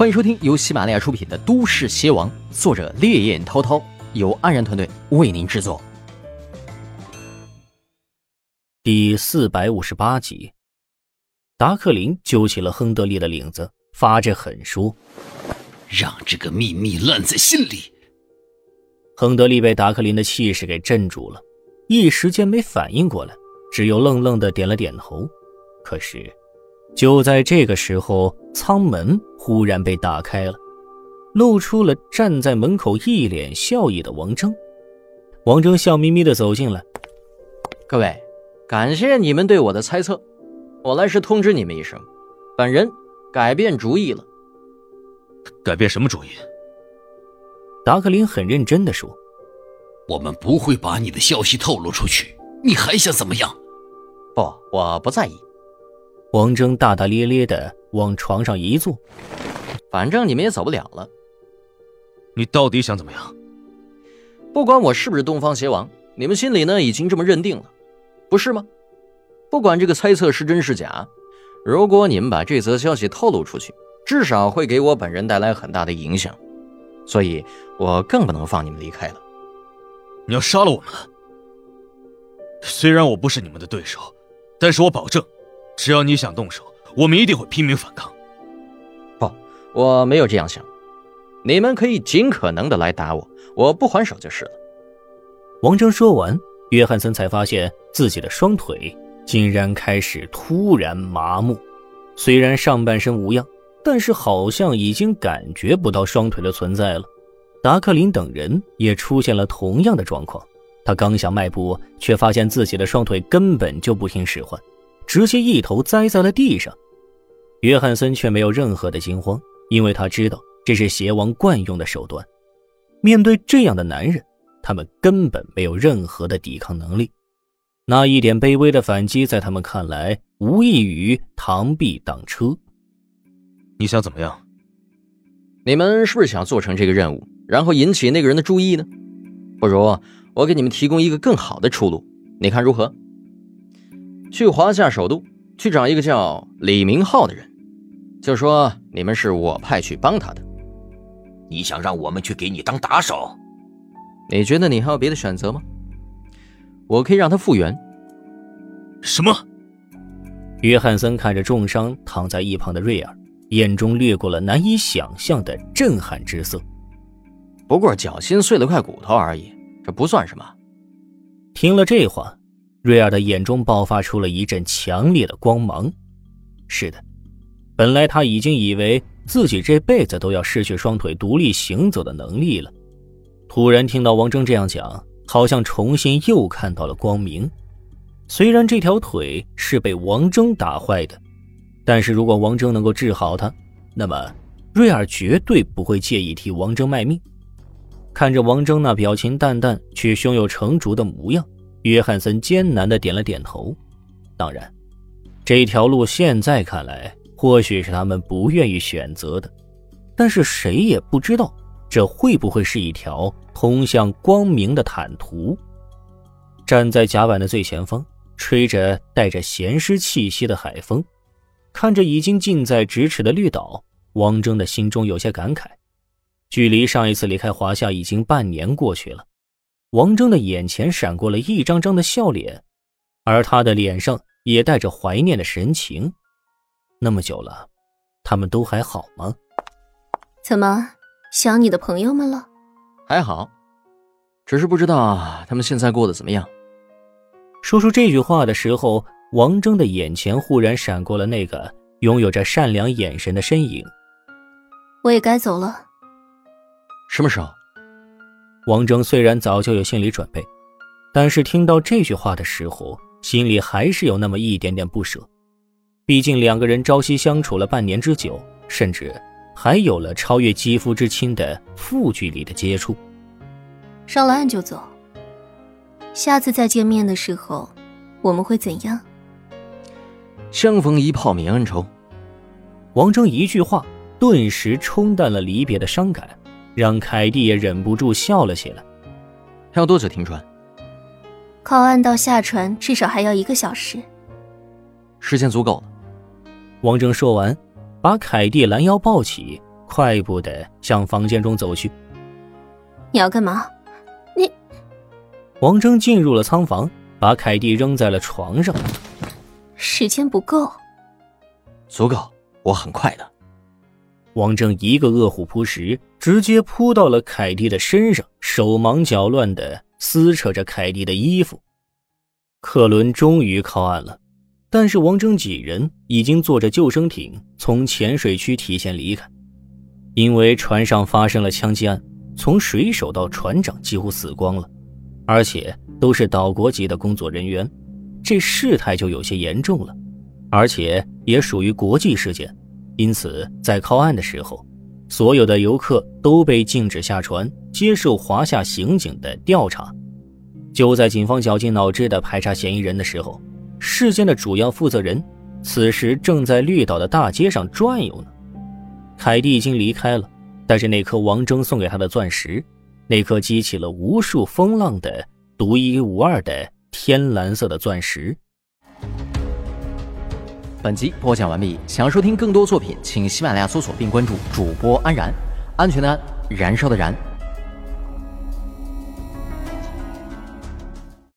欢迎收听由喜马拉雅出品的《都市邪王》，作者烈焰滔滔，由安然团队为您制作。第四百五十八集，达克林揪起了亨德利的领子，发着狠说：“让这个秘密烂在心里。”亨德利被达克林的气势给镇住了，一时间没反应过来，只有愣愣的点了点头。可是。就在这个时候，舱门忽然被打开了，露出了站在门口一脸笑意的王峥。王峥笑眯眯地走进来：“各位，感谢你们对我的猜测，我来是通知你们一声，本人改变主意了。”“改变什么主意？”达克林很认真地说：“我们不会把你的消息透露出去，你还想怎么样？”“不，我不在意。”王峥大大咧咧的往床上一坐，反正你们也走不了了。你到底想怎么样？不管我是不是东方邪王，你们心里呢已经这么认定了，不是吗？不管这个猜测是真是假，如果你们把这则消息透露出去，至少会给我本人带来很大的影响，所以我更不能放你们离开了。你要杀了我们？虽然我不是你们的对手，但是我保证。只要你想动手，我们一定会拼命反抗。不，我没有这样想。你们可以尽可能的来打我，我不还手就是了。王峥说完，约翰森才发现自己的双腿竟然开始突然麻木。虽然上半身无恙，但是好像已经感觉不到双腿的存在了。达克林等人也出现了同样的状况。他刚想迈步，却发现自己的双腿根本就不听使唤。直接一头栽在了地上，约翰森却没有任何的惊慌，因为他知道这是邪王惯用的手段。面对这样的男人，他们根本没有任何的抵抗能力，那一点卑微的反击，在他们看来无异于螳臂挡车。你想怎么样？你们是不是想做成这个任务，然后引起那个人的注意呢？不如我给你们提供一个更好的出路，你看如何？去华夏首都，去找一个叫李明浩的人，就说你们是我派去帮他的。你想让我们去给你当打手？你觉得你还有别的选择吗？我可以让他复原。什么？约翰森看着重伤躺在一旁的瑞尔，眼中掠过了难以想象的震撼之色。不过脚心碎了块骨头而已，这不算什么。听了这话。瑞尔的眼中爆发出了一阵强烈的光芒。是的，本来他已经以为自己这辈子都要失去双腿独立行走的能力了。突然听到王峥这样讲，好像重新又看到了光明。虽然这条腿是被王峥打坏的，但是如果王峥能够治好他，那么瑞尔绝对不会介意替王峥卖命。看着王峥那表情淡淡却胸有成竹的模样。约翰森艰难的点了点头。当然，这条路现在看来或许是他们不愿意选择的，但是谁也不知道这会不会是一条通向光明的坦途。站在甲板的最前方，吹着带着咸湿气息的海风，看着已经近在咫尺的绿岛，王峥的心中有些感慨。距离上一次离开华夏已经半年过去了。王峥的眼前闪过了一张张的笑脸，而他的脸上也带着怀念的神情。那么久了，他们都还好吗？怎么想你的朋友们了？还好，只是不知道他们现在过得怎么样。说出这句话的时候，王峥的眼前忽然闪过了那个拥有着善良眼神的身影。我也该走了。什么时候？王峥虽然早就有心理准备，但是听到这句话的时候，心里还是有那么一点点不舍。毕竟两个人朝夕相处了半年之久，甚至还有了超越肌肤之亲的负距离的接触。上了岸就走。下次再见面的时候，我们会怎样？相逢一泡泯恩仇。王峥一句话，顿时冲淡了离别的伤感。让凯蒂也忍不住笑了起来。还要多久停船？靠岸到下船至少还要一个小时。时间足够了。王峥说完，把凯蒂拦腰抱起，快步的向房间中走去。你要干嘛？你……王峥进入了仓房，把凯蒂扔在了床上。时间不够，足够，我很快的。王峥一个饿虎扑食，直接扑到了凯蒂的身上，手忙脚乱的撕扯着凯蒂的衣服。客轮终于靠岸了，但是王峥几人已经坐着救生艇从浅水区提前离开，因为船上发生了枪击案，从水手到船长几乎死光了，而且都是岛国籍的工作人员，这事态就有些严重了，而且也属于国际事件。因此，在靠岸的时候，所有的游客都被禁止下船，接受华夏刑警的调查。就在警方绞尽脑汁的排查嫌疑人的时候，事件的主要负责人此时正在绿岛的大街上转悠呢。凯蒂已经离开了，但是那颗王峥送给他的钻石，那颗激起了无数风浪的独一无二的天蓝色的钻石。本集播讲完毕。想要收听更多作品，请喜马拉雅搜索并关注主播安然，安全的安，燃烧的燃。